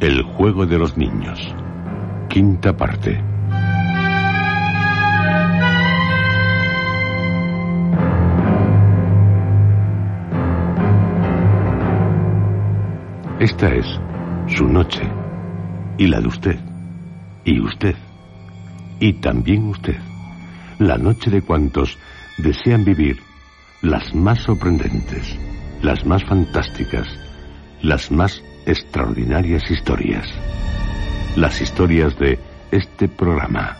El juego de los niños. Quinta parte. Esta es su noche y la de usted y usted y también usted. La noche de cuantos desean vivir las más sorprendentes, las más fantásticas, las más extraordinarias historias. Las historias de este programa.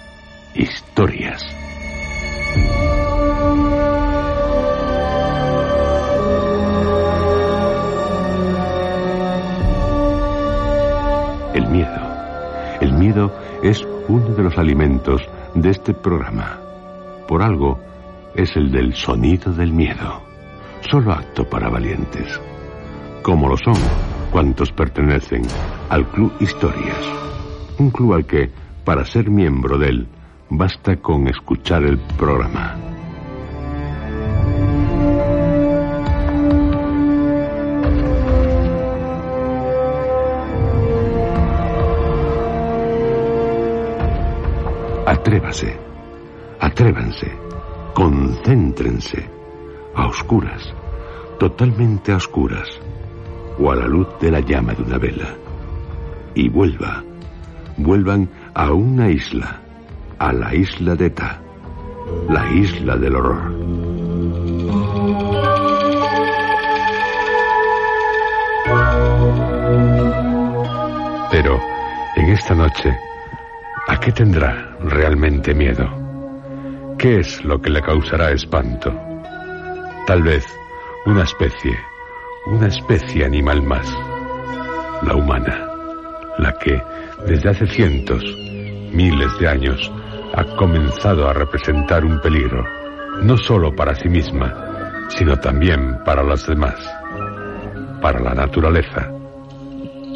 Historias. El miedo. El miedo es uno de los alimentos de este programa. Por algo es el del sonido del miedo. Solo acto para valientes. Como lo son cuantos pertenecen al Club Historias. Un club al que, para ser miembro de él, basta con escuchar el programa. Atrévase, atrévanse, concéntrense, a oscuras, totalmente a oscuras, o a la luz de la llama de una vela. Y vuelva, vuelvan a una isla, a la isla de Ta, la isla del horror. Pero, en esta noche, ¿a qué tendrá realmente miedo? ¿Qué es lo que le causará espanto? Tal vez una especie, una especie animal más, la humana, la que desde hace cientos, miles de años, ha comenzado a representar un peligro, no solo para sí misma, sino también para los demás, para la naturaleza,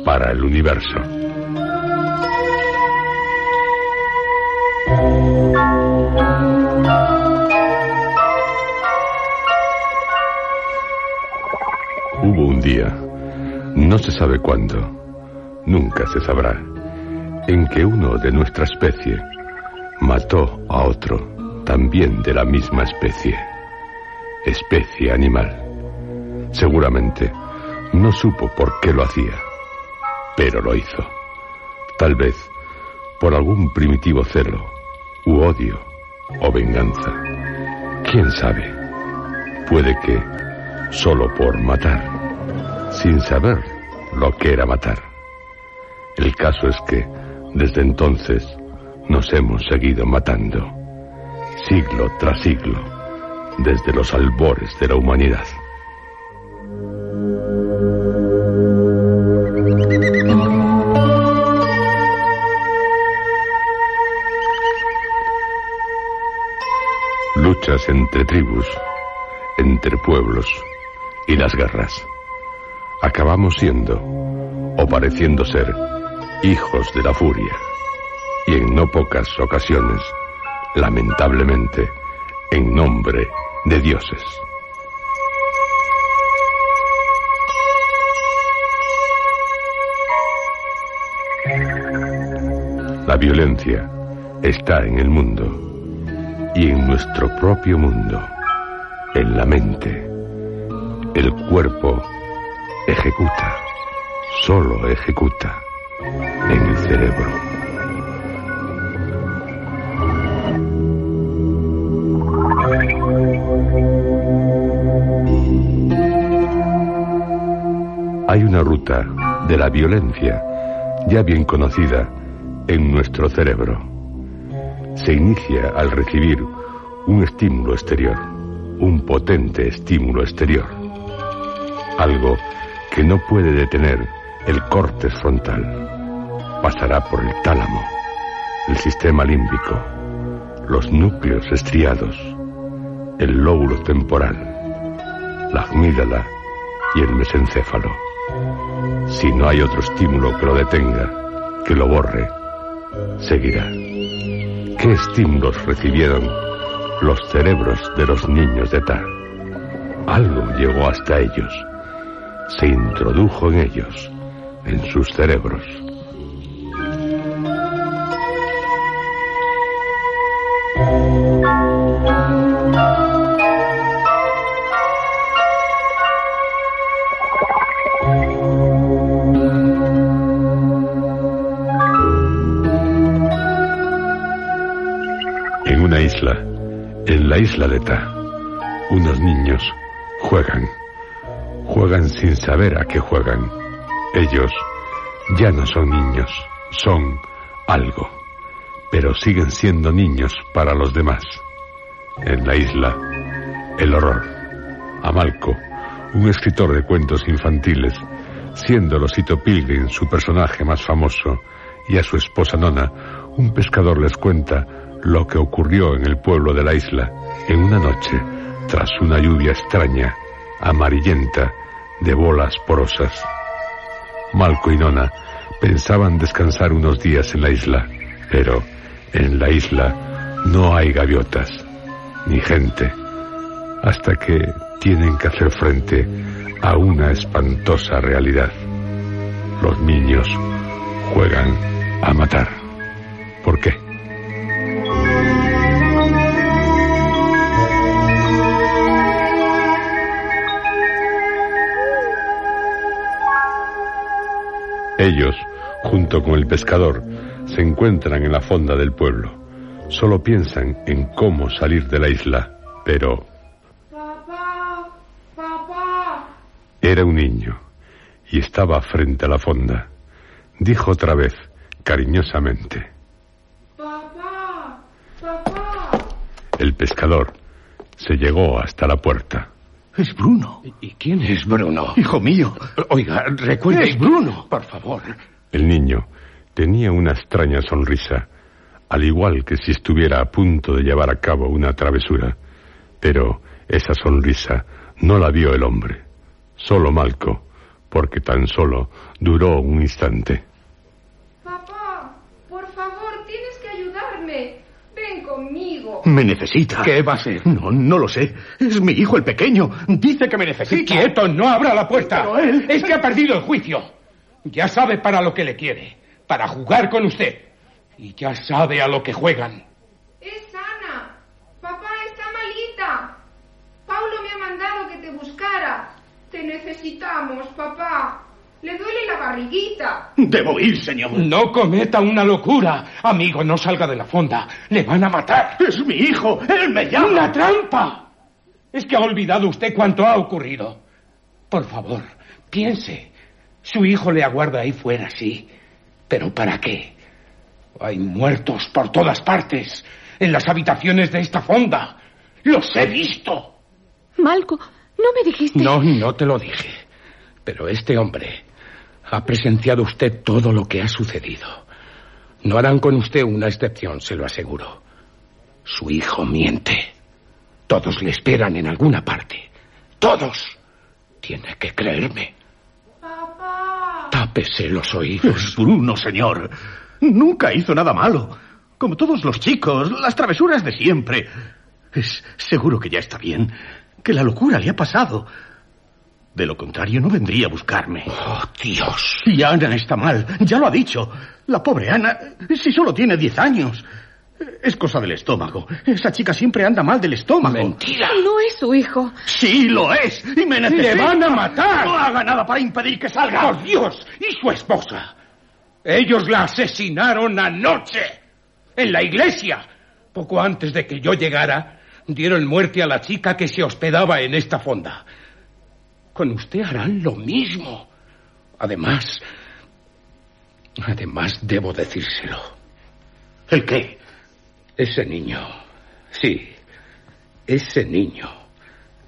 para el universo. Día, no se sabe cuándo, nunca se sabrá, en que uno de nuestra especie mató a otro, también de la misma especie, especie animal. Seguramente no supo por qué lo hacía, pero lo hizo. Tal vez por algún primitivo celo, u odio, o venganza. ¿Quién sabe? Puede que solo por matar, sin saber lo que era matar. El caso es que desde entonces nos hemos seguido matando, siglo tras siglo, desde los albores de la humanidad. Luchas entre tribus, entre pueblos y las guerras. Acabamos siendo, o pareciendo ser, hijos de la furia, y en no pocas ocasiones, lamentablemente, en nombre de dioses. La violencia está en el mundo y en nuestro propio mundo, en la mente. El cuerpo ejecuta, solo ejecuta en el cerebro. Hay una ruta de la violencia ya bien conocida en nuestro cerebro. Se inicia al recibir un estímulo exterior, un potente estímulo exterior. Algo que no puede detener el corte frontal. Pasará por el tálamo, el sistema límbico, los núcleos estriados, el lóbulo temporal, la amígdala y el mesencéfalo. Si no hay otro estímulo que lo detenga, que lo borre, seguirá. ¿Qué estímulos recibieron los cerebros de los niños de Ta? Algo llegó hasta ellos, se introdujo en ellos, en sus cerebros. en la isla de Ta, unos niños juegan. Juegan sin saber a qué juegan. Ellos ya no son niños, son algo, pero siguen siendo niños para los demás. En la isla, el horror. Amalco, un escritor de cuentos infantiles, siendo Losito Pilgrim su personaje más famoso, y a su esposa Nona, un pescador les cuenta lo que ocurrió en el pueblo de la isla en una noche tras una lluvia extraña, amarillenta, de bolas porosas. Malco y Nona pensaban descansar unos días en la isla, pero en la isla no hay gaviotas, ni gente, hasta que tienen que hacer frente a una espantosa realidad. Los niños juegan a matar. ¿Por qué? Ellos, junto con el pescador, se encuentran en la fonda del pueblo. Solo piensan en cómo salir de la isla, pero... Papá, papá. Era un niño y estaba frente a la fonda. Dijo otra vez, cariñosamente. Papá, papá. El pescador se llegó hasta la puerta. Es Bruno. ¿Y quién es Bruno? Hijo mío. Oiga, recuerde. Es Bruno. Por favor. El niño tenía una extraña sonrisa, al igual que si estuviera a punto de llevar a cabo una travesura. Pero esa sonrisa no la vio el hombre, solo Malco, porque tan solo duró un instante. Papá, por favor, tienes que ayudarme. Ven conmigo. Me necesita. ¿Qué va a ser? No, no lo sé. Es mi hijo el pequeño. Dice que me necesita. ¡Quieto! ¡No abra la puerta! Pero él- Es que ha perdido el juicio. Ya sabe para lo que le quiere. Para jugar con usted. Y ya sabe a lo que juegan. Es Ana. Papá está malita. Paulo me ha mandado que te buscara. Te necesitamos, papá. Le duele la barriguita. Debo ir, señor. No cometa una locura. Amigo, no salga de la fonda. Le van a matar. Es mi hijo. Él me llama. ¡Una trampa! Es que ha olvidado usted cuánto ha ocurrido. Por favor, piense. Su hijo le aguarda ahí fuera, sí. ¿Pero para qué? Hay muertos por todas partes. En las habitaciones de esta fonda. Los he visto. Malco, no me dijiste. No, no te lo dije. Pero este hombre ha presenciado usted todo lo que ha sucedido. No harán con usted una excepción, se lo aseguro. Su hijo miente. Todos le esperan en alguna parte. Todos. Tiene que creerme. Papá. Tápese los oídos. Es Bruno, señor. Nunca hizo nada malo. Como todos los chicos, las travesuras de siempre. Es seguro que ya está bien. Que la locura le ha pasado. De lo contrario, no vendría a buscarme. Oh, Dios. Y Ana está mal, ya lo ha dicho. La pobre Ana, si solo tiene diez años. Es cosa del estómago. Esa chica siempre anda mal del estómago. Mentira. No es su hijo. Sí, lo es. Y me necesita. ¡Le van a matar! No haga nada para impedir que salga. ¡Por Dios! ¿Y su esposa? Ellos la asesinaron anoche. En la iglesia. Poco antes de que yo llegara, dieron muerte a la chica que se hospedaba en esta fonda. Con usted harán lo mismo. Además, además debo decírselo. ¿El qué? Ese niño, sí, ese niño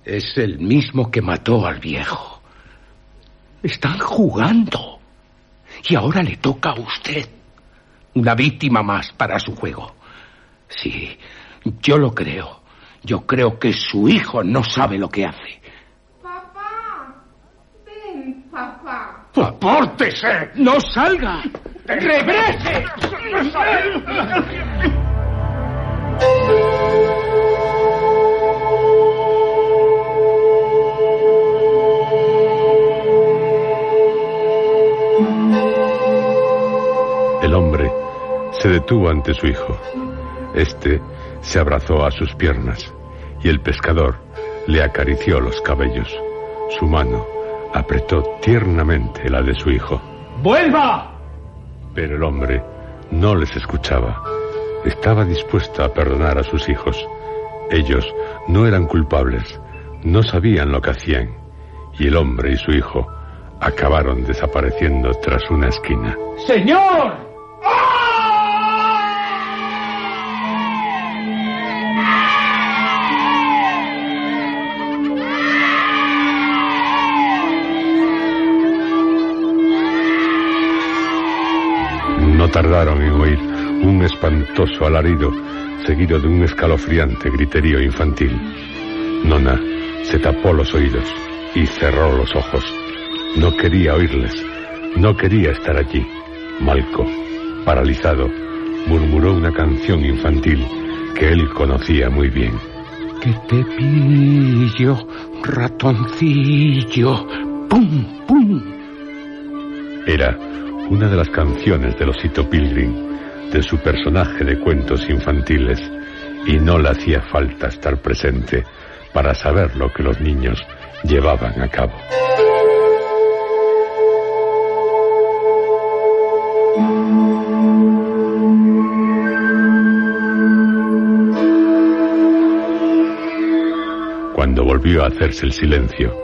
es el mismo que mató al viejo. Están jugando. Y ahora le toca a usted. Una víctima más para su juego. Sí, yo lo creo. Yo creo que su hijo no sabe lo que hace. Papá, ven, papá. ¡Apórtese! ¡No salga! ¡Regrese! El hombre se detuvo ante su hijo. Este se abrazó a sus piernas y el pescador le acarició los cabellos. Su mano apretó tiernamente la de su hijo. ¡Vuelva! Pero el hombre no les escuchaba. Estaba dispuesto a perdonar a sus hijos. Ellos no eran culpables, no sabían lo que hacían, y el hombre y su hijo acabaron desapareciendo tras una esquina. ¡Señor! Alarido seguido de un escalofriante griterío infantil. Nona se tapó los oídos y cerró los ojos. No quería oírles, no quería estar allí. Malco, paralizado, murmuró una canción infantil que él conocía muy bien. Que te pillo, ratoncillo. ¡Pum, pum! Era una de las canciones del osito Pilgrim, de su personaje de cuentos infantiles, y no le hacía falta estar presente para saber lo que los niños llevaban a cabo. Cuando volvió a hacerse el silencio,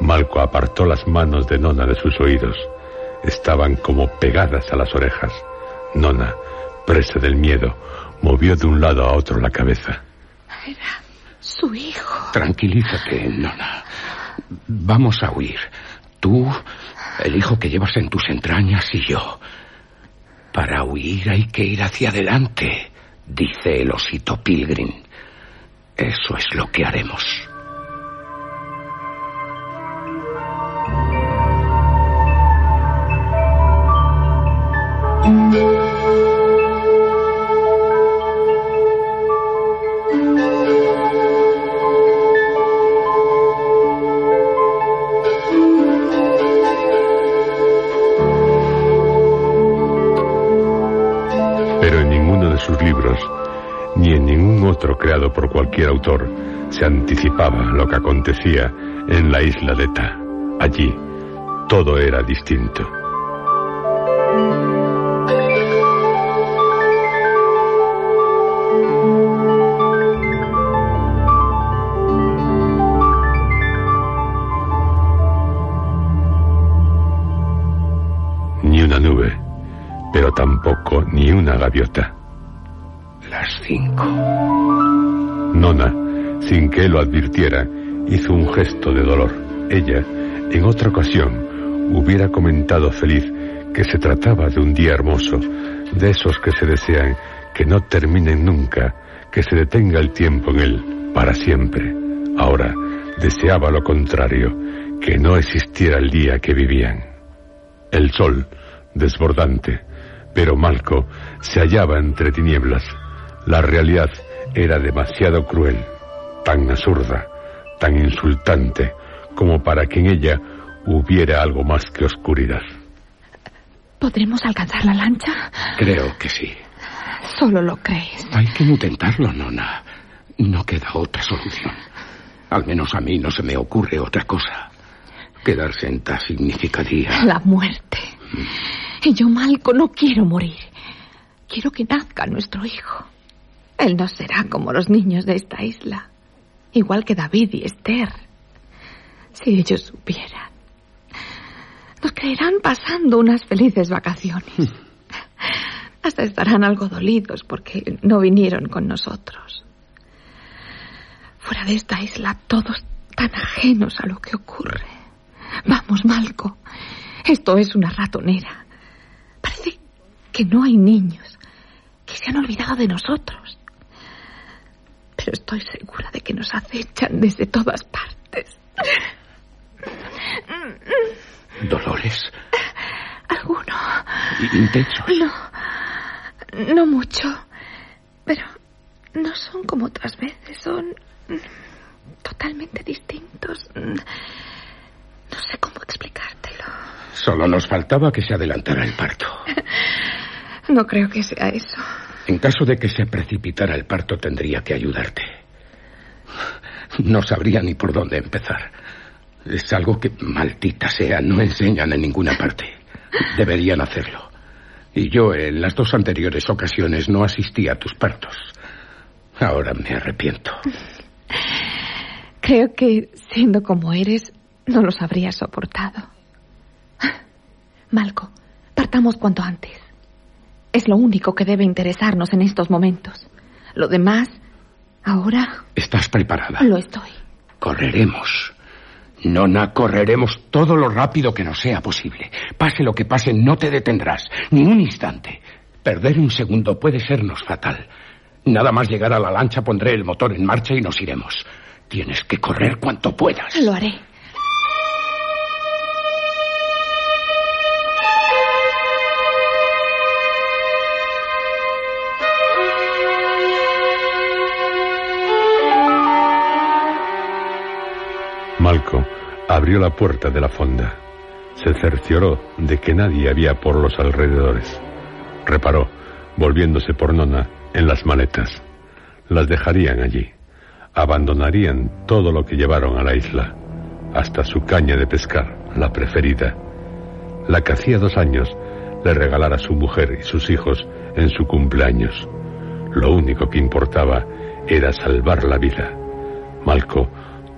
Malco apartó las manos de Nona de sus oídos. Estaban como pegadas a las orejas. Nona, presa del miedo, movió de un lado a otro la cabeza. Era su hijo. Tranquilízate, Nona. Vamos a huir. Tú, el hijo que llevas en tus entrañas y yo. Para huir hay que ir hacia adelante, dice el osito Pilgrim. Eso es lo que haremos. Por cualquier autor, se anticipaba lo que acontecía en la isla de Ta. Allí, todo era distinto. Lo advirtiera, hizo un gesto de dolor. Ella, en otra ocasión, hubiera comentado feliz que se trataba de un día hermoso, de esos que se desean que no terminen nunca, que se detenga el tiempo en él para siempre. Ahora deseaba lo contrario, que no existiera el día que vivían. El sol, desbordante, pero Malco se hallaba entre tinieblas. La realidad era demasiado cruel, tan absurda, tan insultante, como para que en ella hubiera algo más que oscuridad. ¿Podremos alcanzar la lancha? Creo que sí. Solo lo crees. Hay que intentarlo, Nona. No queda otra solución. Al menos a mí no se me ocurre otra cosa. Quedarse en Ta significaría... La muerte. Y yo, Malco, no quiero morir. Quiero que nazca nuestro hijo. Él no será como los niños de esta isla. Igual que David y Esther. Si ellos supieran. Nos creerán pasando unas felices vacaciones. Hasta estarán algo dolidos porque no vinieron con nosotros. Fuera de esta isla todos tan ajenos a lo que ocurre. Vamos, Malco. Esto es una ratonera. Parece que no hay niños, que se han olvidado de nosotros. Pero estoy segura de que nos acechan desde todas partes. ¿Dolores? ¿Alguno? ¿Intensos? No, no mucho. Pero no son como otras veces, son totalmente distintos. No sé cómo explicártelo. Solo nos faltaba que se adelantara el parto. No creo que sea eso. En caso de que se precipitara el parto, tendría que ayudarte. No sabría ni por dónde empezar. Es algo que, maldita sea, no enseñan en ninguna parte. Deberían hacerlo. Y yo en las dos anteriores ocasiones no asistí a tus partos. Ahora me arrepiento. Creo que, siendo como eres, no los habrías soportado. Malco, partamos cuanto antes. Es lo único que debe interesarnos en estos momentos. Lo demás, ahora... ¿Estás preparada? Lo estoy. Correremos. Nona, correremos todo lo rápido que nos sea posible. Pase lo que pase, no te detendrás, ni un instante. Perder un segundo puede sernos fatal. Nada más llegar a la lancha pondré el motor en marcha y nos iremos. Tienes que correr cuanto puedas. Lo haré. Abrió la puerta de la fonda. Se cercioró de que nadie había por los alrededores. Reparó, volviéndose por Nona, en las maletas. Las dejarían allí. Abandonarían todo lo que llevaron a la isla, hasta su caña de pescar, la preferida, la que hacía dos años le regalara su mujer y sus hijos en su cumpleaños. Lo único que importaba era salvar la vida. Malco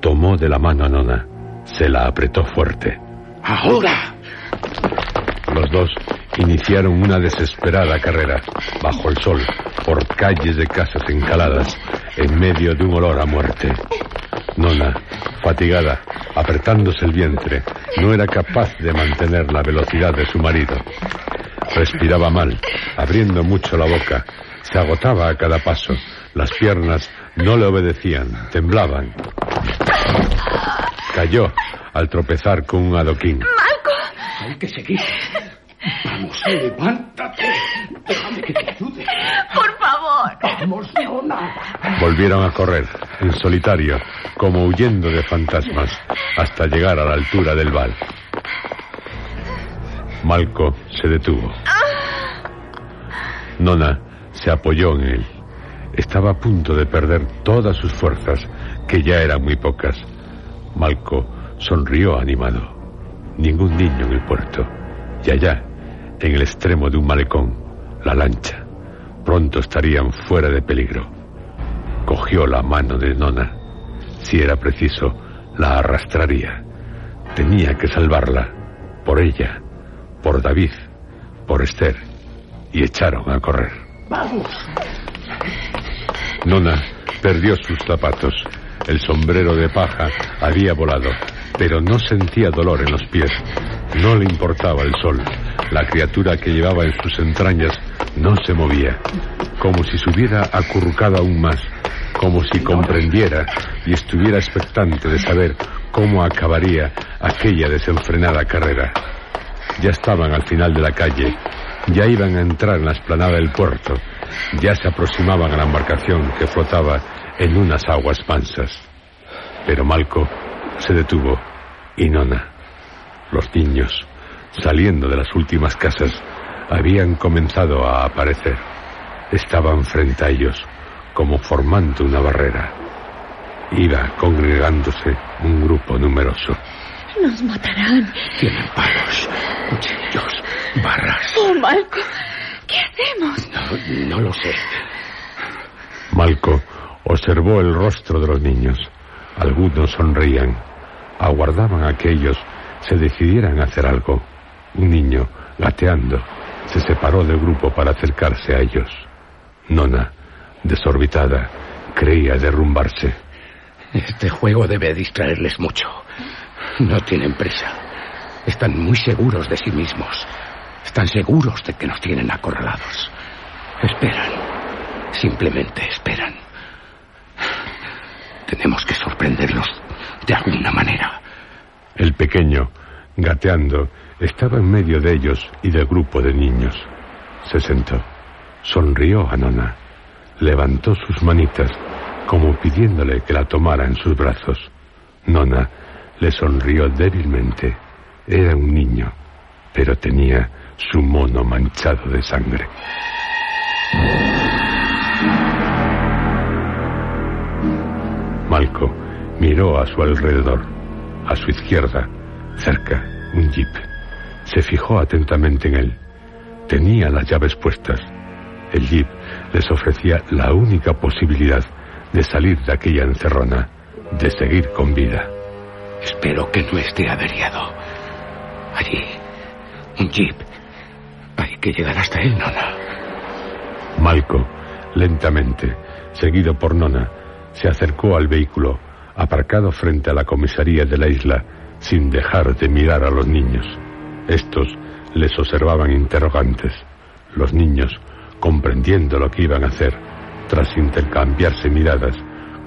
tomó de la mano a Nona, se la apretó fuerte. ¡Ahora! Los dos iniciaron una desesperada carrera, bajo el sol, por calles de casas encaladas, en medio de un olor a muerte. Nona, fatigada, apretándose el vientre, no era capaz de mantener la velocidad de su marido. Respiraba mal, abriendo mucho la boca, se agotaba a cada paso, las piernas no le obedecían, temblaban. Cayó al tropezar con un adoquín. Hay que seguir. Vamos, levántate. Déjame que te ayude. Por favor. Vamos, Nona. Volvieron a correr, en solitario, como huyendo de fantasmas, hasta llegar a la altura del val. Malco se detuvo. Nona se apoyó en él. Estaba a punto de perder todas sus fuerzas, que ya eran muy pocas. Malco sonrió animado. Ningún niño en el puerto. Y allá, en el extremo de un malecón, la lancha. Pronto estarían fuera de peligro. Cogió la mano de Nona. Si era preciso, la arrastraría. Tenía que salvarla. Por ella, por David, por Esther. Y echaron a correr. Vamos. Nona perdió sus zapatos. El sombrero de paja había volado, pero no sentía dolor en los pies. No le importaba el sol. La criatura que llevaba en sus entrañas no se movía, como si se hubiera acurrucado aún más, como si comprendiera y estuviera expectante de saber cómo acabaría aquella desenfrenada carrera. Ya estaban al final de la calle, ya iban a entrar en la esplanada del puerto, ya se aproximaban a la embarcación que flotaba en unas aguas mansas. Pero Malco se detuvo y Nona, los niños, saliendo de las últimas casas, habían comenzado a aparecer. Estaban frente a ellos, como formando una barrera. Iba congregándose un grupo numeroso. Nos matarán. Tienen palos, cuchillos, barras. Oh, Malco, ¿qué hacemos? No, no lo sé. Malco observó el rostro de los niños. Algunos sonreían, aguardaban a que ellos se decidieran a hacer algo. Un niño, gateando, se separó del grupo para acercarse a ellos. Nona, desorbitada, creía derrumbarse. Este juego debe distraerles mucho. No tienen prisa. Están muy seguros de sí mismos. Están seguros de que nos tienen acorralados. Esperan. Simplemente esperan. Tenemos que sorprenderlos de alguna manera. El pequeño, gateando, estaba en medio de ellos y del grupo de niños. Se sentó, sonrió a Nona, levantó sus manitas como pidiéndole que la tomara en sus brazos. Nona le sonrió débilmente. Era un niño, pero tenía su mono manchado de sangre. Malco miró a su alrededor. A su izquierda, cerca, un jeep. Se fijó atentamente en él. Tenía las llaves puestas. El jeep les ofrecía la única posibilidad de salir de aquella encerrona, de seguir con vida. Espero que no esté averiado. Allí, un jeep. Que llegar hasta él, Nona. Malco, lentamente, seguido por Nona, se acercó al vehículo, aparcado frente a la comisaría de la isla, sin dejar de mirar a los niños. Estos les observaban interrogantes. Los niños, comprendiendo lo que iban a hacer, tras intercambiarse miradas,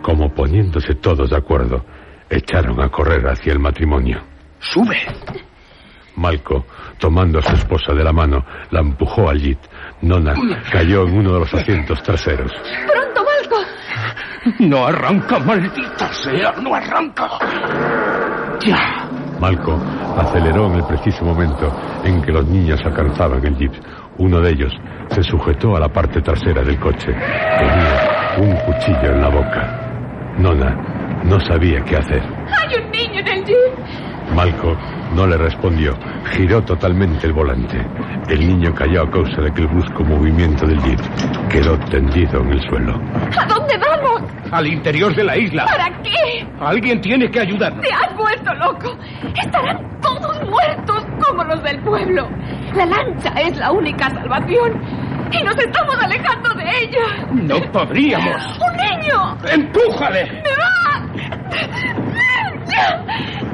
como poniéndose todos de acuerdo, echaron a correr hacia el matrimonio. ¡Sube! Malco, tomando a su esposa de la mano, la empujó al jeep. Nona cayó en uno de los asientos traseros. ¡Pronto, Malco! No arranca, maldita sea, no arranca. Ya. Malco aceleró en el preciso momento en que los niños alcanzaban el jeep. Uno de ellos se sujetó a la parte trasera del coche. Tenía un cuchillo en la boca. Nona no sabía qué hacer. ¡Hay un niño en el jeep! Malco no le respondió. Giró totalmente el volante. El niño cayó a causa de que el brusco movimiento del jeep quedó tendido en el suelo. ¿A dónde vamos? Al interior de la isla. ¿Para qué? Alguien tiene que ayudarnos. ¡Te has vuelto loco! Estarán todos muertos como los del pueblo. La lancha es la única salvación. Y nos estamos alejando de ella. No podríamos. ¡Un niño! ¡Empújale! ¡Ah!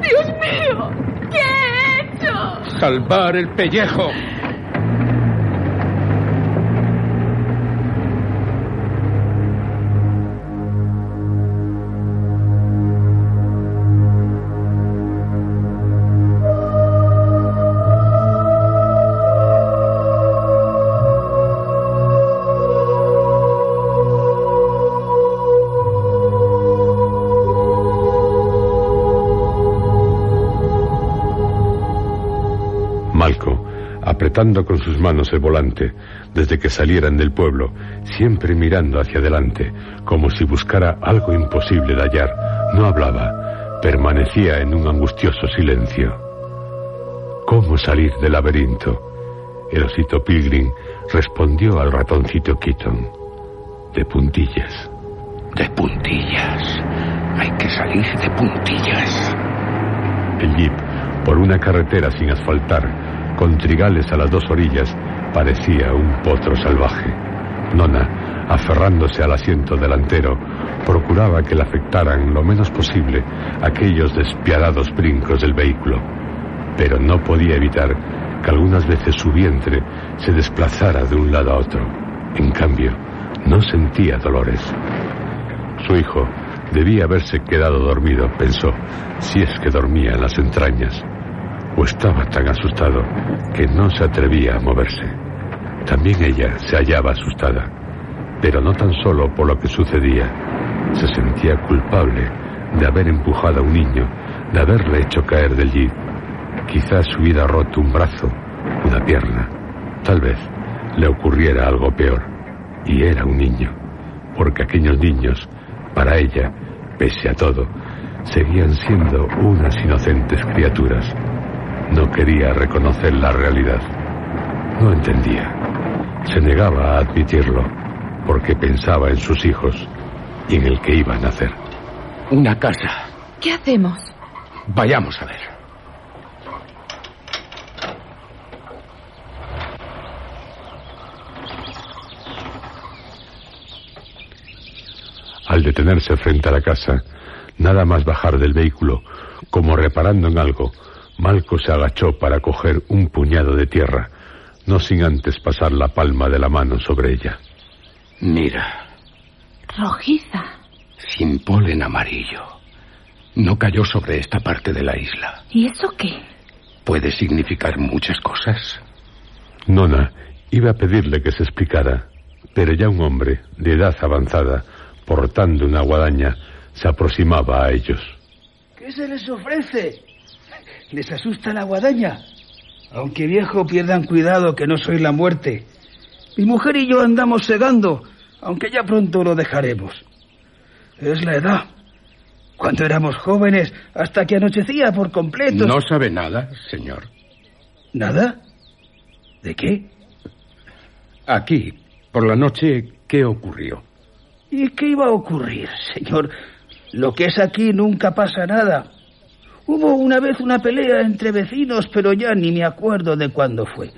¡Dios mío! ¿Qué he hecho? Salvar el pellejo. Con sus manos el volante desde que salieran del pueblo, siempre mirando hacia adelante, como si buscara algo imposible de hallar, no hablaba, permanecía en un angustioso silencio. ¿Cómo salir del laberinto? El osito Pilgrim respondió al ratoncito Keaton. De puntillas. De puntillas. Hay que salir de puntillas. El jeep, por una carretera sin asfaltar, con trigales a las dos orillas, parecía un potro salvaje. Nona, aferrándose al asiento delantero, procuraba que le afectaran lo menos posible aquellos despiadados brincos del vehículo, pero no podía evitar que algunas veces su vientre se desplazara de un lado a otro. En cambio, no sentía dolores. Su hijo debía haberse quedado dormido, pensó, si es que dormía en las entrañas. O estaba tan asustado que no se atrevía a moverse. También ella se hallaba asustada, pero no tan solo por lo que sucedía. Se sentía culpable de haber empujado a un niño, de haberle hecho caer del jeep. Quizás hubiera roto un brazo, una pierna. Tal vez le ocurriera algo peor. Y era un niño, porque aquellos niños, para ella, pese a todo, seguían siendo unas inocentes criaturas. No quería reconocer la realidad. No entendía. Se negaba a admitirlo porque pensaba en sus hijos y en el que iba a nacer. Una casa. ¿Qué hacemos? Vayamos a ver. Al detenerse frente a la casa, nada más bajar del vehículo, como reparando en algo, Malco se agachó para coger un puñado de tierra, no sin antes pasar la palma de la mano sobre ella. Mira, Rojiza. sin polen amarillo. No cayó sobre esta parte de la isla. ¿Y eso qué? Puede significar muchas cosas. Nona iba a pedirle que se explicara, pero ya un hombre de edad avanzada, portando una guadaña, se aproximaba a ellos. ¿Qué se les ofrece? ¿Les asusta la guadaña? Aunque viejo, pierdan cuidado que no soy la muerte. Mi mujer y yo andamos segando, aunque ya pronto lo dejaremos. Es la edad. Cuando éramos jóvenes, hasta que anochecía por completo. No sabe nada, señor. ¿Nada? ¿De qué? Aquí, por la noche, ¿qué ocurrió? ¿Y qué iba a ocurrir, señor? Lo que es aquí nunca pasa nada. Hubo una vez una pelea entre vecinos, pero ya ni me acuerdo de cuándo fue.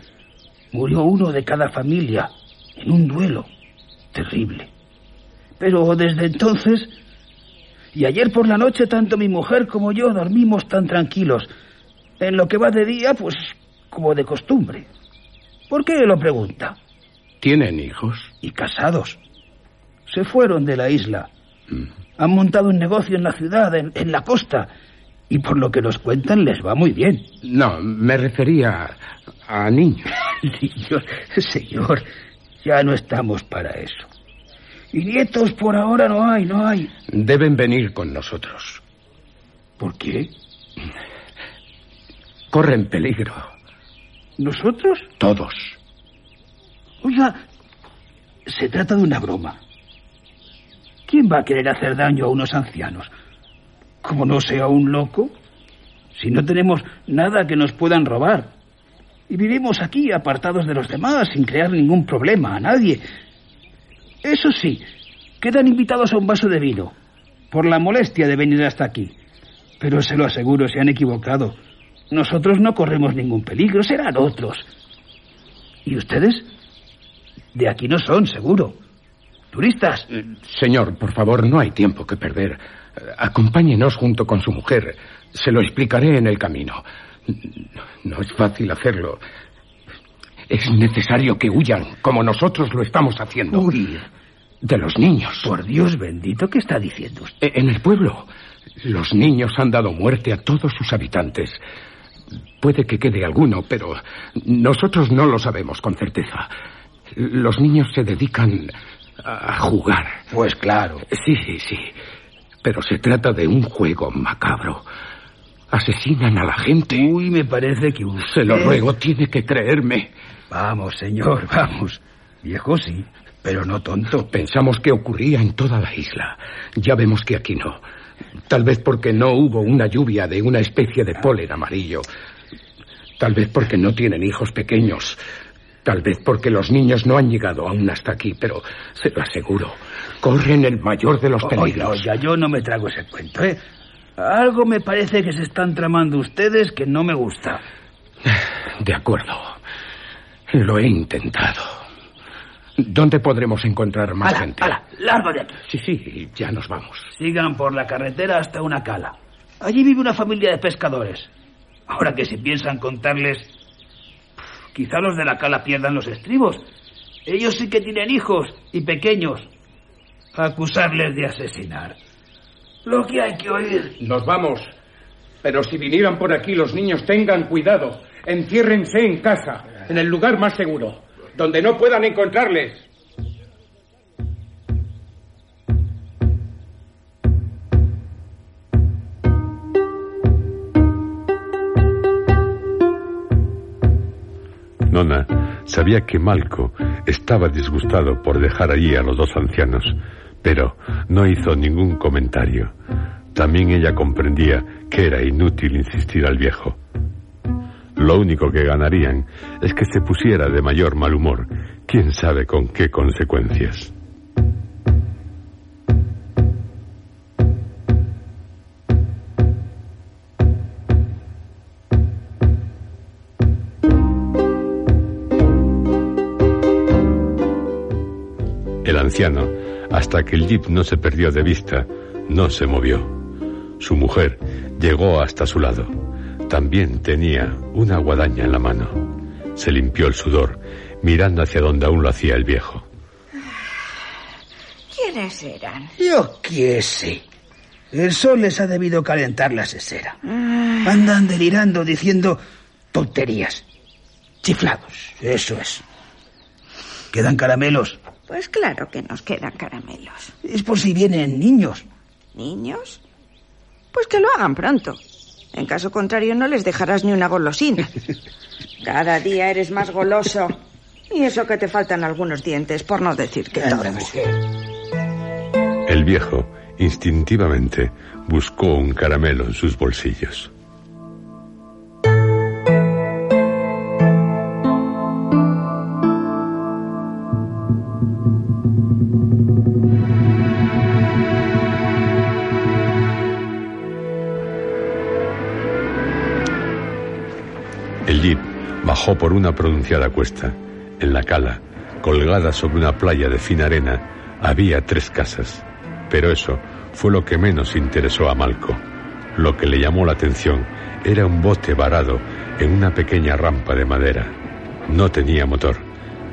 Murió uno de cada familia en un duelo terrible. Pero desde entonces, y ayer por la noche, tanto mi mujer como yo dormimos tan tranquilos. En lo que va de día, pues como de costumbre. ¿Por qué lo pregunta? ¿Tienen hijos? Y casados. Se fueron de la isla. Han montado un negocio en la ciudad, en, en la costa. Y por lo que nos cuentan, les va muy bien. No, me refería a niños. Niños, señor, ya no estamos para eso. Y nietos por ahora no hay, no hay. Deben venir con nosotros. ¿Por qué? Corren peligro. ¿Nosotros? Todos. Oiga, se trata de una broma. ¿Quién va a querer hacer daño a unos ancianos? Como no sea un loco. Si no tenemos nada que nos puedan robar. Y vivimos aquí apartados de los demás, sin crear ningún problema a nadie. Eso sí, quedan invitados a un vaso de vino, por la molestia de venir hasta aquí. Pero se lo aseguro, se han equivocado. Nosotros no corremos ningún peligro, serán otros. ¿Y ustedes? De aquí no son, seguro. Turistas. Señor, por favor, no hay tiempo que perder. Acompáñenos junto con su mujer. Se lo explicaré en el camino. No es fácil hacerlo. Es necesario que huyan, como nosotros lo estamos haciendo. Huir. De los niños. Por Dios bendito, ¿qué está diciendo usted? En el pueblo. Los niños han dado muerte a todos sus habitantes. Puede que quede alguno, pero nosotros no lo sabemos con certeza. Los niños se dedican a jugar. Pues claro. Sí, sí, sí. Pero se trata de un juego macabro. Asesinan a la gente. Uy, me parece que usted... Se lo ruego, tiene que creerme. Vamos, señor, vamos. Viejo sí, pero no tonto. Pensamos que ocurría en toda la isla. Ya vemos que aquí no. Tal vez porque no hubo una lluvia de una especie de polen amarillo. Tal vez porque no tienen hijos pequeños. Tal vez porque los niños no han llegado aún hasta aquí, pero se lo aseguro, corren el mayor de los Oiga, peligros. oiga, yo no me trago ese cuento, ¿eh? Algo me parece que se están tramando ustedes que no me gusta. De acuerdo. Lo he intentado. ¿Dónde podremos encontrar más ¡Hala, gente? hala! ¡Largo de aquí! Sí, sí, ya nos vamos. Sigan por la carretera hasta una cala. Allí vive una familia de pescadores. Ahora que si piensan contarles... Quizá los de la cala pierdan los estribos. Ellos sí que tienen hijos y pequeños. Acusarles de asesinar. Lo que hay que oír. Nos vamos. Pero si vinieran por aquí los niños, tengan cuidado. Enciérrense en casa, en el lugar más seguro, donde no puedan encontrarles. Nona sabía que Malco estaba disgustado por dejar allí a los dos ancianos, pero no hizo ningún comentario. También ella comprendía que era inútil insistir al viejo. Lo único que ganarían es que se pusiera de mayor mal humor, quién sabe con qué consecuencias. Anciano, hasta que el jeep no se perdió de vista, no se movió. Su mujer llegó hasta su lado. También tenía una guadaña en la mano. Se limpió el sudor, mirando hacia donde aún lo hacía el viejo. ¿Quiénes eran? Yo qué sé. El sol les ha debido calentar la sesera. Andan delirando diciendo tonterías. Chiflados, eso es. ¿Quedan caramelos? Pues claro que nos quedan caramelos. Es por si vienen niños. ¿Niños? Pues que lo hagan pronto. En caso contrario no les dejarás ni una golosina. Cada día eres más goloso. Y eso que te faltan algunos dientes, por no decir que todo. El viejo, instintivamente, buscó un caramelo en sus bolsillos. Bajó por una pronunciada cuesta. En la cala, colgada sobre una playa de fina arena, había tres casas. Pero eso fue lo que menos interesó a Malco. Lo que le llamó la atención era un bote varado en una pequeña rampa de madera. No tenía motor,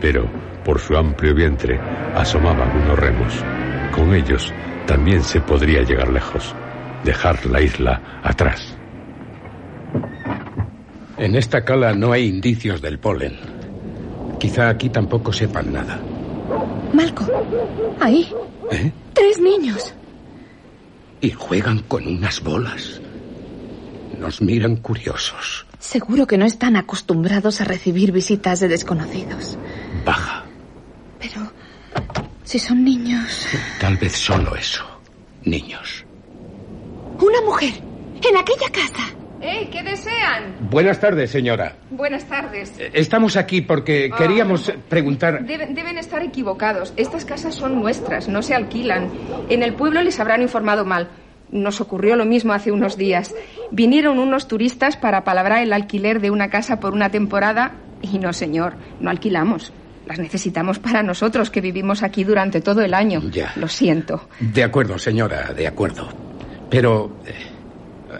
pero por su amplio vientre asomaban unos remos. Con ellos también se podría llegar lejos, dejar la isla atrás. En esta cala no hay indicios del polen. Quizá aquí tampoco sepan nada. Malco, ahí. ¿Eh? Tres niños. Y juegan con unas bolas. Nos miran curiosos. Seguro que no están acostumbrados a recibir visitas de desconocidos. Baja. Pero si son niños. Tal vez solo eso. Niños. Una mujer. En aquella casa. ¡Eh! ¿Qué desean? Buenas tardes, señora. Buenas tardes. Estamos aquí porque queríamos preguntar... Deben, deben estar equivocados. Estas casas son nuestras, no se alquilan. En el pueblo les habrán informado mal. Nos ocurrió lo mismo hace unos días. Vinieron unos turistas para palabrar el alquiler de una casa por una temporada y no, señor, no alquilamos. Las necesitamos para nosotros que vivimos aquí durante todo el año. Ya. Lo siento. De acuerdo, señora, de acuerdo. Pero eh,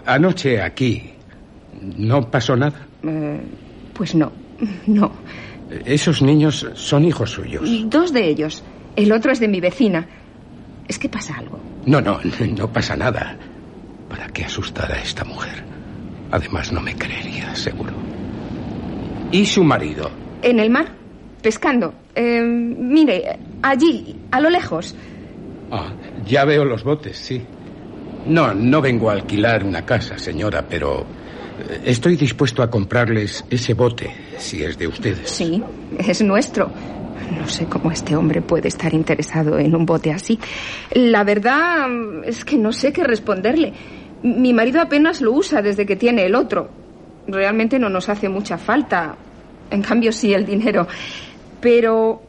anoche aquí no pasó nada. Eh, pues no, no. Esos niños son hijos suyos. Dos de ellos. El otro es de mi vecina. ¿Es que pasa algo? No, no, no pasa nada. ¿Para qué asustar a esta mujer? Además, no me creería, seguro. ¿Y su marido? En el mar, pescando. Eh, mire, allí, a lo lejos. Ah, ya veo los botes, sí. No, no vengo a alquilar una casa, señora, pero eh, estoy dispuesto a comprarles ese bote, si es de ustedes. Sí, es nuestro. No sé cómo este hombre puede estar interesado en un bote así. La verdad es que no sé qué responderle. Mi marido apenas lo usa desde que tiene el otro. Realmente no nos hace mucha falta. En cambio, sí el dinero. Pero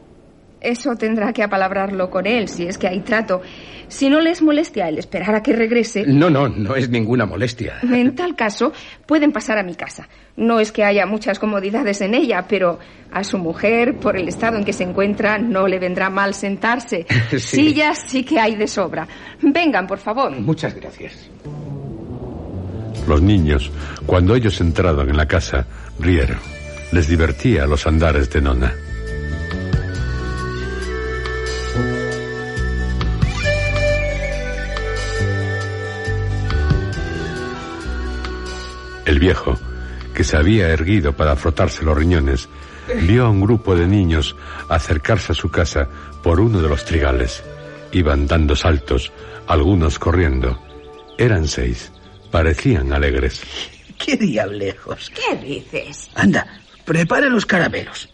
eso tendrá que apalabrarlo con él, si es que hay trato. Si no les molestia el esperar a que regrese. No, no, no es ninguna molestia. En tal caso, pueden pasar a mi casa. No es que haya muchas comodidades en ella, pero a su mujer, por el estado en que se encuentra, no le vendrá mal sentarse. Sí. Sillas sí que hay de sobra. Vengan, por favor. Muchas gracias. Los niños, cuando ellos entraron en la casa, rieron. Les divertía los andares de Nona. Viejo, que se había erguido para frotarse los riñones, vio a un grupo de niños acercarse a su casa por uno de los trigales. Iban dando saltos, algunos corriendo. Eran seis. Parecían alegres. ¿Qué diablejos? ¿Qué dices? Anda, prepara los caramelos.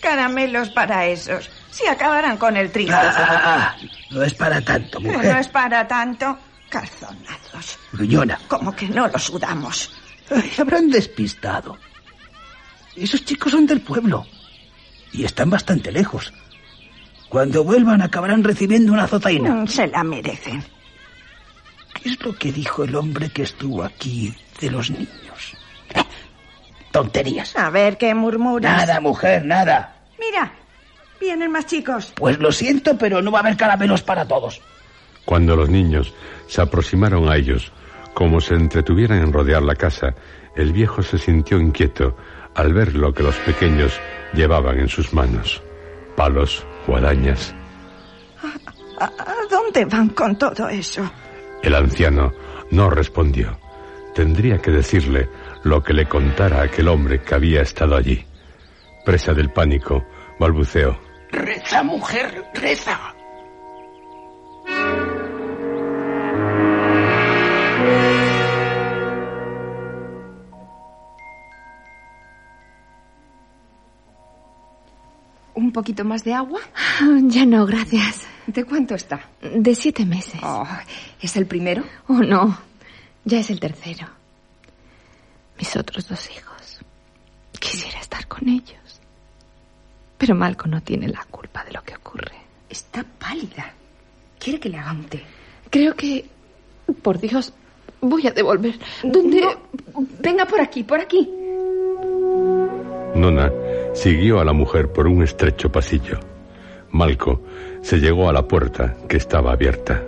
Caramelos para esos. Si acabarán con el trigo. Ah, ah, ah, no es para tanto, mujer. no es para tanto. Calzonados. Gruñona. Como que no los sudamos. Ay, habrán despistado. Esos chicos son del pueblo. Y están bastante lejos. Cuando vuelvan acabarán recibiendo una azotaina. Mm, Se la merecen. ¿Qué es lo que dijo el hombre que estuvo aquí de los niños? Eh, tonterías. A ver qué murmuras. Nada, mujer, nada. Mira, vienen más chicos. Pues lo siento, pero no va a haber caramelos para todos. Cuando los niños se aproximaron a ellos, como se entretuvieran en rodear la casa, el viejo se sintió inquieto al ver lo que los pequeños llevaban en sus manos. Palos, guadañas. ¿A, a dónde van con todo eso? El anciano no respondió. Tendría que decirle lo que le contara aquel hombre que había estado allí. Presa del pánico, balbuceó. Reza, mujer, reza. Poquito más de agua? Ya no, gracias. ¿De cuánto está? De siete meses. Oh, ¿Es el primero? Oh, no. Ya es el tercero. Mis otros dos hijos. Quisiera estar con ellos. Pero Malco no tiene la culpa de lo que ocurre. Está pálida. ¿Quiere que le haga un té? Creo que... Por Dios, voy a devolver. ¿Dónde...? No, venga por aquí, por aquí. Nona siguió a la mujer por un estrecho pasillo. Malco se llegó a la puerta que estaba abierta.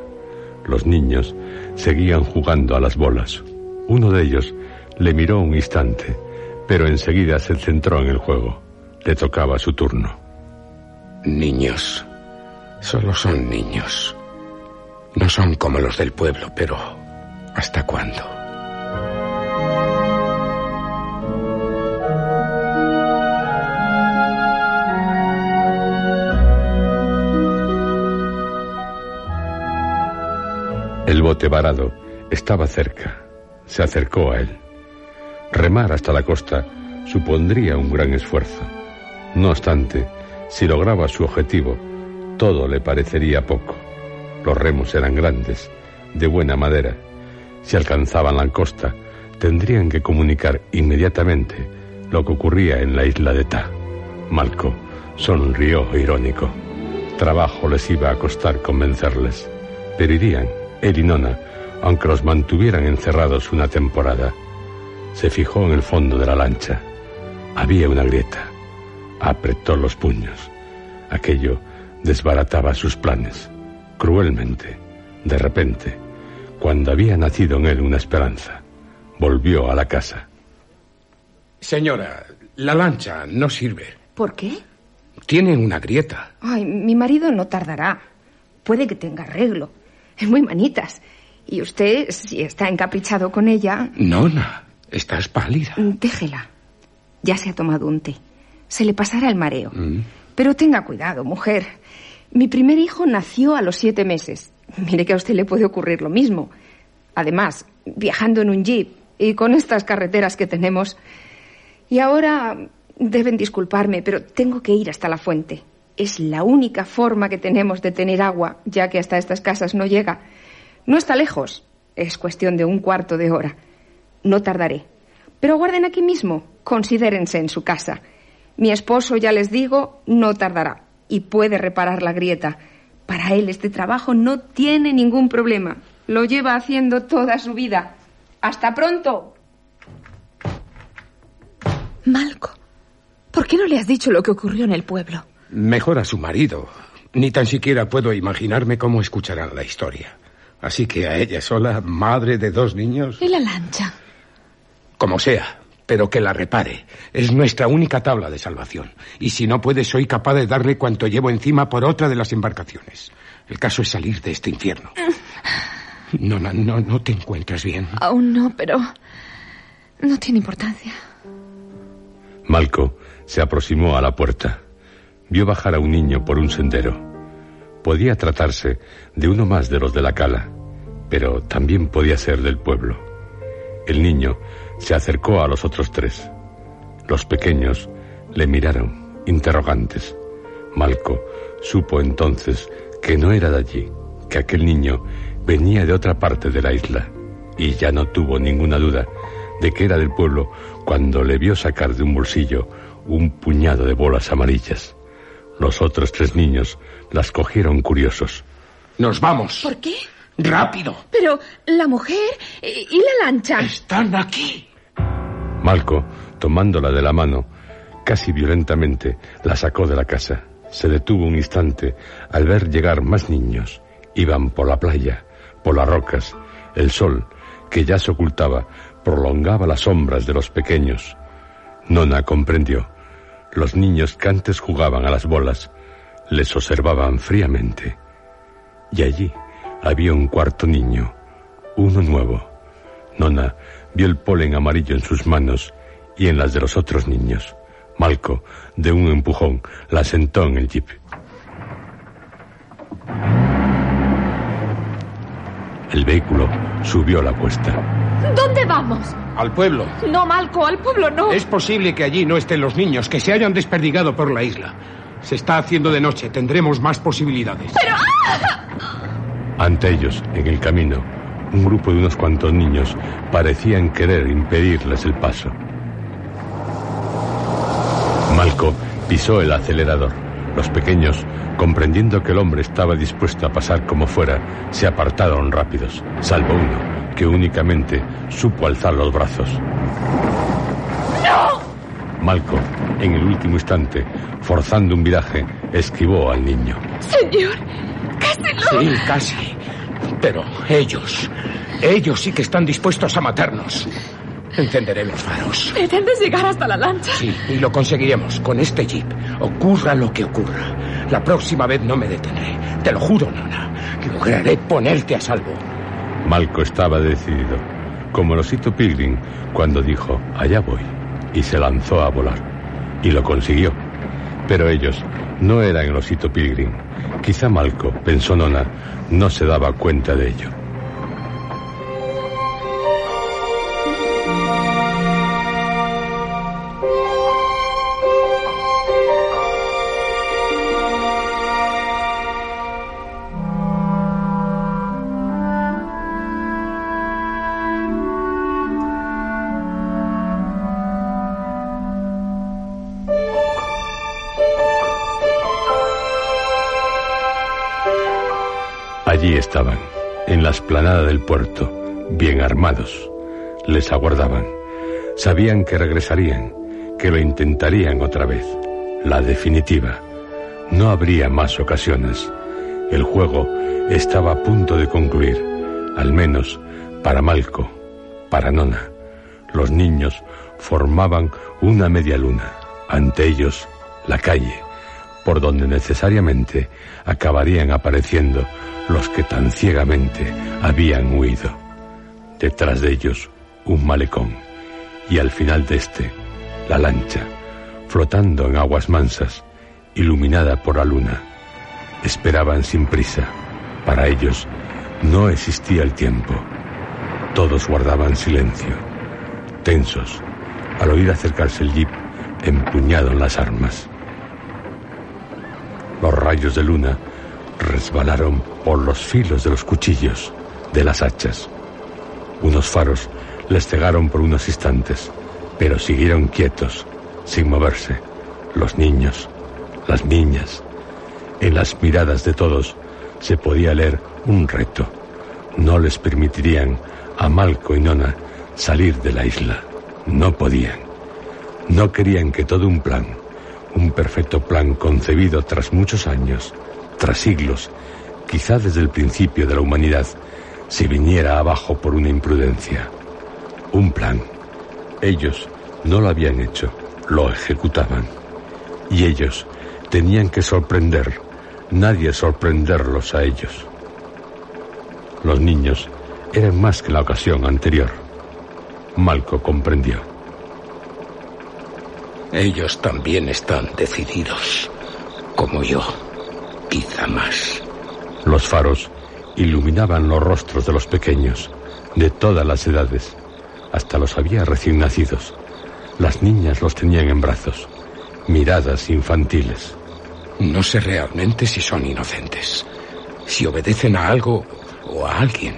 Los niños seguían jugando a las bolas. Uno de ellos le miró un instante, pero enseguida se centró en el juego. Le tocaba su turno. Niños. Solo son niños. No son como los del pueblo, pero ¿hasta cuándo? El bote varado estaba cerca. Se acercó a él. Remar hasta la costa supondría un gran esfuerzo. No obstante, si lograba su objetivo, todo le parecería poco. Los remos eran grandes, de buena madera. Si alcanzaban la costa, tendrían que comunicar inmediatamente lo que ocurría en la isla de Ta. Malco sonrió irónico. Trabajo les iba a costar convencerles, pero irían, él y Nona, aunque los mantuvieran encerrados una temporada. Se fijó en el fondo de la lancha. Había una grieta. Apretó los puños. Aquello desbarataba sus planes. Cruelmente, de repente, cuando había nacido en él una esperanza, volvió a la casa. Señora, la lancha no sirve. ¿Por qué? Tiene una grieta. Ay, mi marido no tardará. Puede que tenga arreglo. Es muy manitas. Y usted, si está encaprichado con ella... Nona, estás pálida. Déjela. Ya se ha tomado un té. Se le pasará el mareo. Mm. Pero tenga cuidado, mujer. Mi primer hijo nació a los siete meses. Mire que a usted le puede ocurrir lo mismo. Además, viajando en un jeep y con estas carreteras que tenemos. Y ahora deben disculparme, pero tengo que ir hasta la fuente. Es la única forma que tenemos de tener agua, ya que hasta estas casas no llega. No está lejos. Es cuestión de un cuarto de hora. No tardaré. Pero guarden aquí mismo. Considérense en su casa. Mi esposo, ya les digo, no tardará y puede reparar la grieta. Para él este trabajo no tiene ningún problema. Lo lleva haciendo toda su vida. Hasta pronto. Malco, ¿por qué no le has dicho lo que ocurrió en el pueblo? Mejor a su marido. Ni tan siquiera puedo imaginarme cómo escucharán la historia. Así que a ella sola, madre de dos niños. ¿Y la lancha? Como sea, pero que la repare. Es nuestra única tabla de salvación. Y si no puede, soy capaz de darle cuanto llevo encima por otra de las embarcaciones. El caso es salir de este infierno. No, no, no, no te encuentras bien. Aún no, pero... No tiene importancia. Malco se aproximó a la puerta. Vio bajar a un niño por un sendero. Podía tratarse de uno más de los de la cala, pero también podía ser del pueblo. El niño se acercó a los otros tres. Los pequeños le miraron, interrogantes. Malco supo entonces que no era de allí, que aquel niño venía de otra parte de la isla, y ya no tuvo ninguna duda de que era del pueblo cuando le vio sacar de un bolsillo un puñado de bolas amarillas. Los otros tres niños las cogieron curiosos. Nos vamos. ¿Por qué? Rápido. Pero la mujer y la lancha. Están aquí. Malco, tomándola de la mano, casi violentamente, la sacó de la casa. Se detuvo un instante al ver llegar más niños. Iban por la playa, por las rocas. El sol, que ya se ocultaba, prolongaba las sombras de los pequeños. Nona comprendió. Los niños que antes jugaban a las bolas les observaban fríamente. Y allí había un cuarto niño, uno nuevo. Nona vio el polen amarillo en sus manos y en las de los otros niños. Malco, de un empujón, la sentó en el jeep. El vehículo subió la cuesta. ¿Dónde vamos? Al pueblo. No, Malco, al pueblo no. Es posible que allí no estén los niños, que se hayan desperdigado por la isla. Se está haciendo de noche, tendremos más posibilidades. Pero... ¡ah! Ante ellos, en el camino, un grupo de unos cuantos niños parecían querer impedirles el paso. Malco pisó el acelerador. Los pequeños, comprendiendo que el hombre estaba dispuesto a pasar como fuera, se apartaron rápidos, salvo uno, que únicamente supo alzar los brazos. ¡No! Malco, en el último instante, forzando un viraje, esquivó al niño. Señor, casi lo... Sí, casi. Pero ellos, ellos sí que están dispuestos a matarnos. Encenderé los faros. ¿Pretendes llegar hasta la lancha? Sí, y lo conseguiremos con este jeep. Ocurra lo que ocurra. La próxima vez no me detendré. Te lo juro, Nona. Lograré ponerte a salvo. Malco estaba decidido, como el Pilgrim cuando dijo, allá voy, y se lanzó a volar. Y lo consiguió. Pero ellos no eran el osito Pilgrim. Quizá Malco, pensó Nona, no se daba cuenta de ello. Allí estaban, en la esplanada del puerto, bien armados. Les aguardaban. Sabían que regresarían, que lo intentarían otra vez. La definitiva. No habría más ocasiones. El juego estaba a punto de concluir, al menos para Malco, para Nona. Los niños formaban una media luna. Ante ellos, la calle, por donde necesariamente acabarían apareciendo los que tan ciegamente habían huido. Detrás de ellos, un malecón, y al final de este, la lancha, flotando en aguas mansas, iluminada por la luna. Esperaban sin prisa. Para ellos no existía el tiempo. Todos guardaban silencio, tensos, al oír acercarse el jeep empuñado en las armas. Los rayos de luna resbalaron por los filos de los cuchillos, de las hachas. Unos faros les cegaron por unos instantes, pero siguieron quietos, sin moverse. Los niños, las niñas. En las miradas de todos se podía leer un reto. No les permitirían a Malco y Nona salir de la isla. No podían. No querían que todo un plan, un perfecto plan concebido tras muchos años, tras siglos, quizá desde el principio de la humanidad, se viniera abajo por una imprudencia. Un plan. Ellos no lo habían hecho, lo ejecutaban. Y ellos tenían que sorprender, nadie sorprenderlos a ellos. Los niños eran más que la ocasión anterior. Malco comprendió. Ellos también están decididos, como yo, quizá más. Los faros iluminaban los rostros de los pequeños, de todas las edades. Hasta los había recién nacidos. Las niñas los tenían en brazos, miradas infantiles. No sé realmente si son inocentes, si obedecen a algo o a alguien,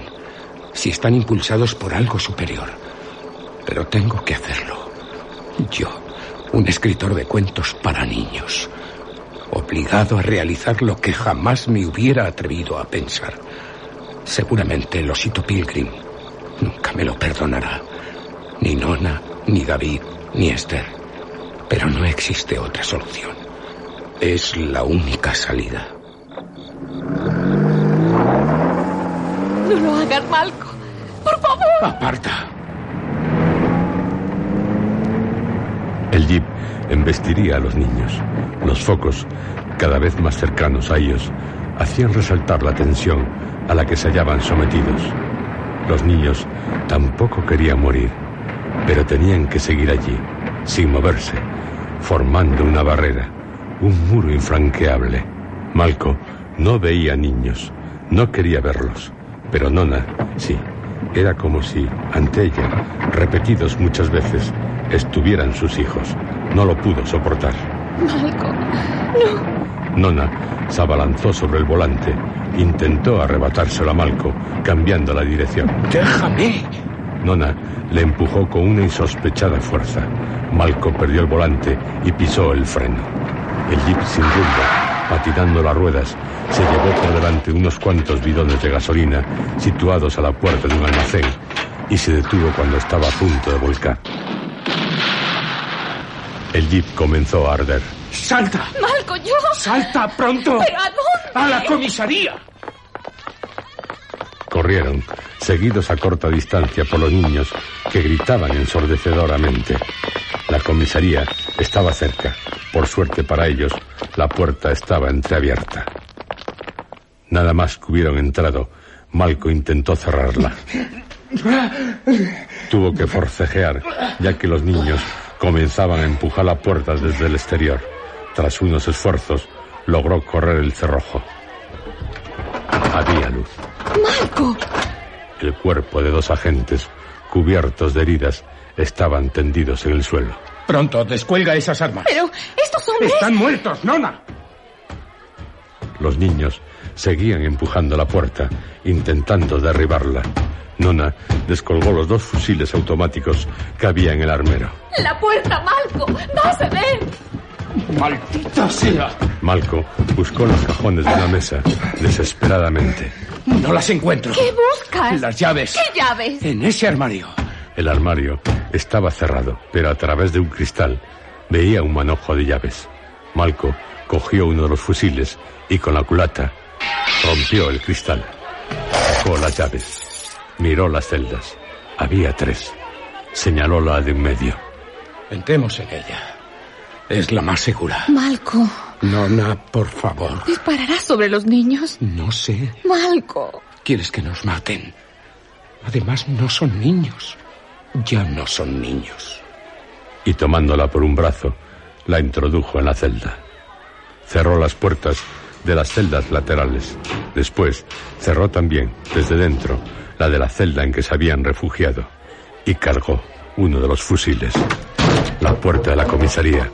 si están impulsados por algo superior. Pero tengo que hacerlo. Yo, un escritor de cuentos para niños, obligado a realizar lo que jamás me hubiera atrevido a pensar. Seguramente el osito Pilgrim nunca me lo perdonará. Ni Nona, ni David, ni Esther. Pero no existe otra solución. Es la única salida. No lo hagas, Malco. Por favor. Aparta. El jeep embestiría a los niños. Focos, cada vez más cercanos a ellos, hacían resaltar la tensión a la que se hallaban sometidos. Los niños tampoco querían morir, pero tenían que seguir allí, sin moverse, formando una barrera, un muro infranqueable. Malco no veía niños, no quería verlos, pero Nona sí. Era como si, ante ella, repetidos muchas veces, estuvieran sus hijos. No lo pudo soportar. Malco, no. Nona se abalanzó sobre el volante, intentó arrebatárselo a Malco, cambiando la dirección. ¡Déjame! Nona le empujó con una insospechada fuerza. Malco perdió el volante y pisó el freno. El jeep sin rumbo, patinando las ruedas, se llevó por delante unos cuantos bidones de gasolina situados a la puerta de un almacén y se detuvo cuando estaba a punto de volcar. El jeep comenzó a arder. ¡Salta! Malco, yo. ¡Salta pronto! ¿Pero a dónde? ¡A la comisaría! Corrieron, seguidos a corta distancia por los niños que gritaban ensordecedoramente. La comisaría estaba cerca. Por suerte para ellos, la puerta estaba entreabierta. Nada más que hubieron entrado, Malco intentó cerrarla. Tuvo que forcejear, ya que los niños comenzaban a empujar la puerta desde el exterior. Tras unos esfuerzos, logró correr el cerrojo. Había luz. Malco. El cuerpo de dos agentes, cubiertos de heridas, estaban tendidos en el suelo. Pronto, descuelga esas armas. Pero estos hombres... Están muertos, Nona. Los niños seguían empujando la puerta, intentando derribarla. Nona descolgó los dos fusiles automáticos que había en el armero. La puerta, Malco. No se ve. ¡Maldita sea! Malco buscó los cajones de la mesa desesperadamente. No las encuentro. ¿Qué buscas? Las llaves. ¿Qué llaves? En ese armario. El armario estaba cerrado, pero a través de un cristal veía un manojo de llaves. Malco cogió uno de los fusiles y con la culata rompió el cristal. Sacó las llaves. Miró las celdas. Había tres. Señaló la de en medio. Entremos en ella. Es la más segura. Malco. Nona, por favor. ¿Dispararás sobre los niños? No sé. Malco. ¿Quieres que nos maten? Además, no son niños. Ya no son niños. Y tomándola por un brazo, la introdujo en la celda. Cerró las puertas de las celdas laterales. Después cerró también, desde dentro, la de la celda en que se habían refugiado. Y cargó uno de los fusiles. La puerta de la comisaría,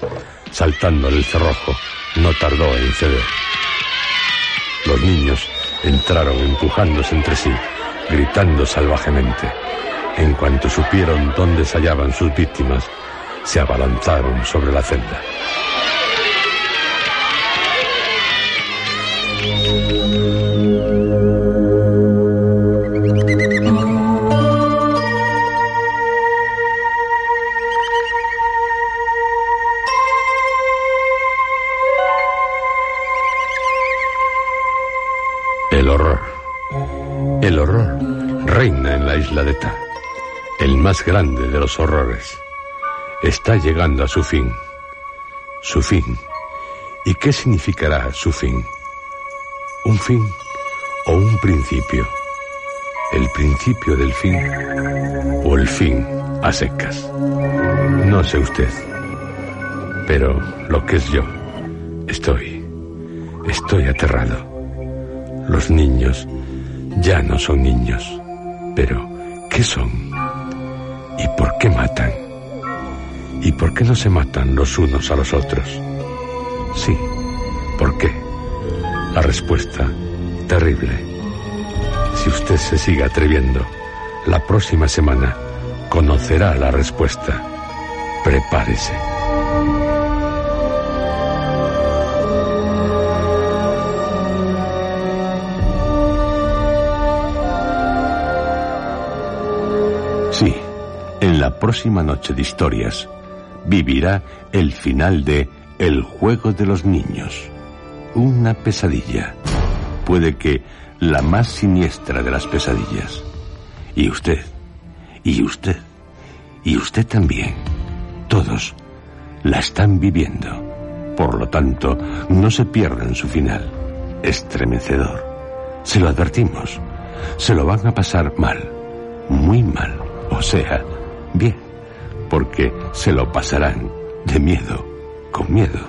saltando el cerrojo, no tardó en ceder. Los niños entraron empujándose entre sí, gritando salvajemente. En cuanto supieron dónde se hallaban sus víctimas, se abalanzaron sobre la celda. Isla de el más grande de los horrores. Está llegando a su fin. Su fin. ¿Y qué significará su fin? ¿Un fin o un principio? ¿El principio del fin o el fin a secas. No sé usted, pero lo que es yo, estoy, estoy aterrado. Los niños ya no son niños, pero ¿qué son? ¿Y por qué matan? ¿Y por qué no se matan los unos a los otros? Sí, ¿por qué? La respuesta, terrible. Si usted se sigue atreviendo, la próxima semana conocerá la respuesta. Prepárese. Próxima noche de historias vivirá el final de El juego de los niños. Una pesadilla. Puede que la más siniestra de las pesadillas. Y usted, y usted, y usted también. Todos la están viviendo. Por lo tanto, no se pierdan su final. Estremecedor. Se lo advertimos. Se lo van a pasar mal. Muy mal. O sea, bien. Porque se lo pasarán de miedo. Con miedo.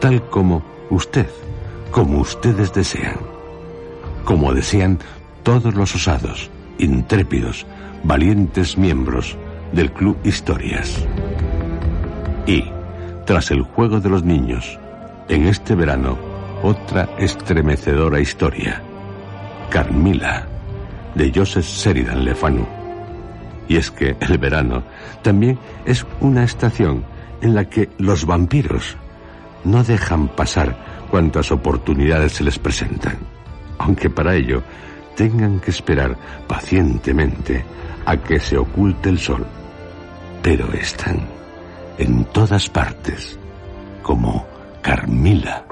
Tal como usted. Como ustedes desean. Como desean todos los osados, intrépidos, valientes miembros del Club Historias. Y, tras el juego de los niños, en este verano, otra estremecedora historia. Carmila, de Joseph Sheridan Le Fanu. Y es que el verano también es una estación en la que los vampiros no dejan pasar cuantas oportunidades se les presentan, aunque para ello tengan que esperar pacientemente a que se oculte el sol. Pero están en todas partes, como Carmila.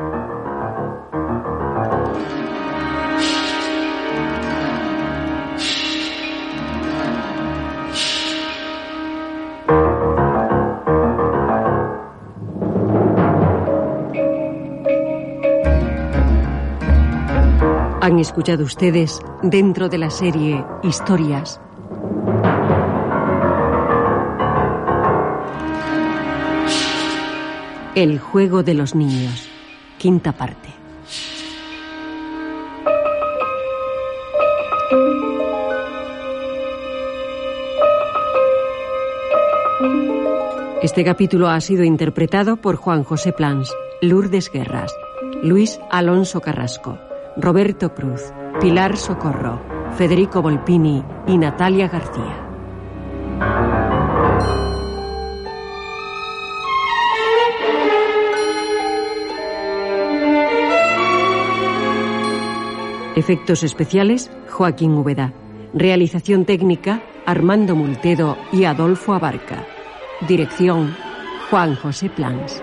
Han escuchado ustedes dentro de la serie Historias. El juego de los niños. Quinta parte. Este capítulo ha sido interpretado por Juan José Plans, Lourdes Guerras, Luis Alonso Carrasco. Roberto Cruz, Pilar Socorro, Federico Volpini y Natalia García. Efectos especiales, Joaquín Úbeda. Realización técnica, Armando Multedo y Adolfo Abarca. Dirección, Juan José Plans.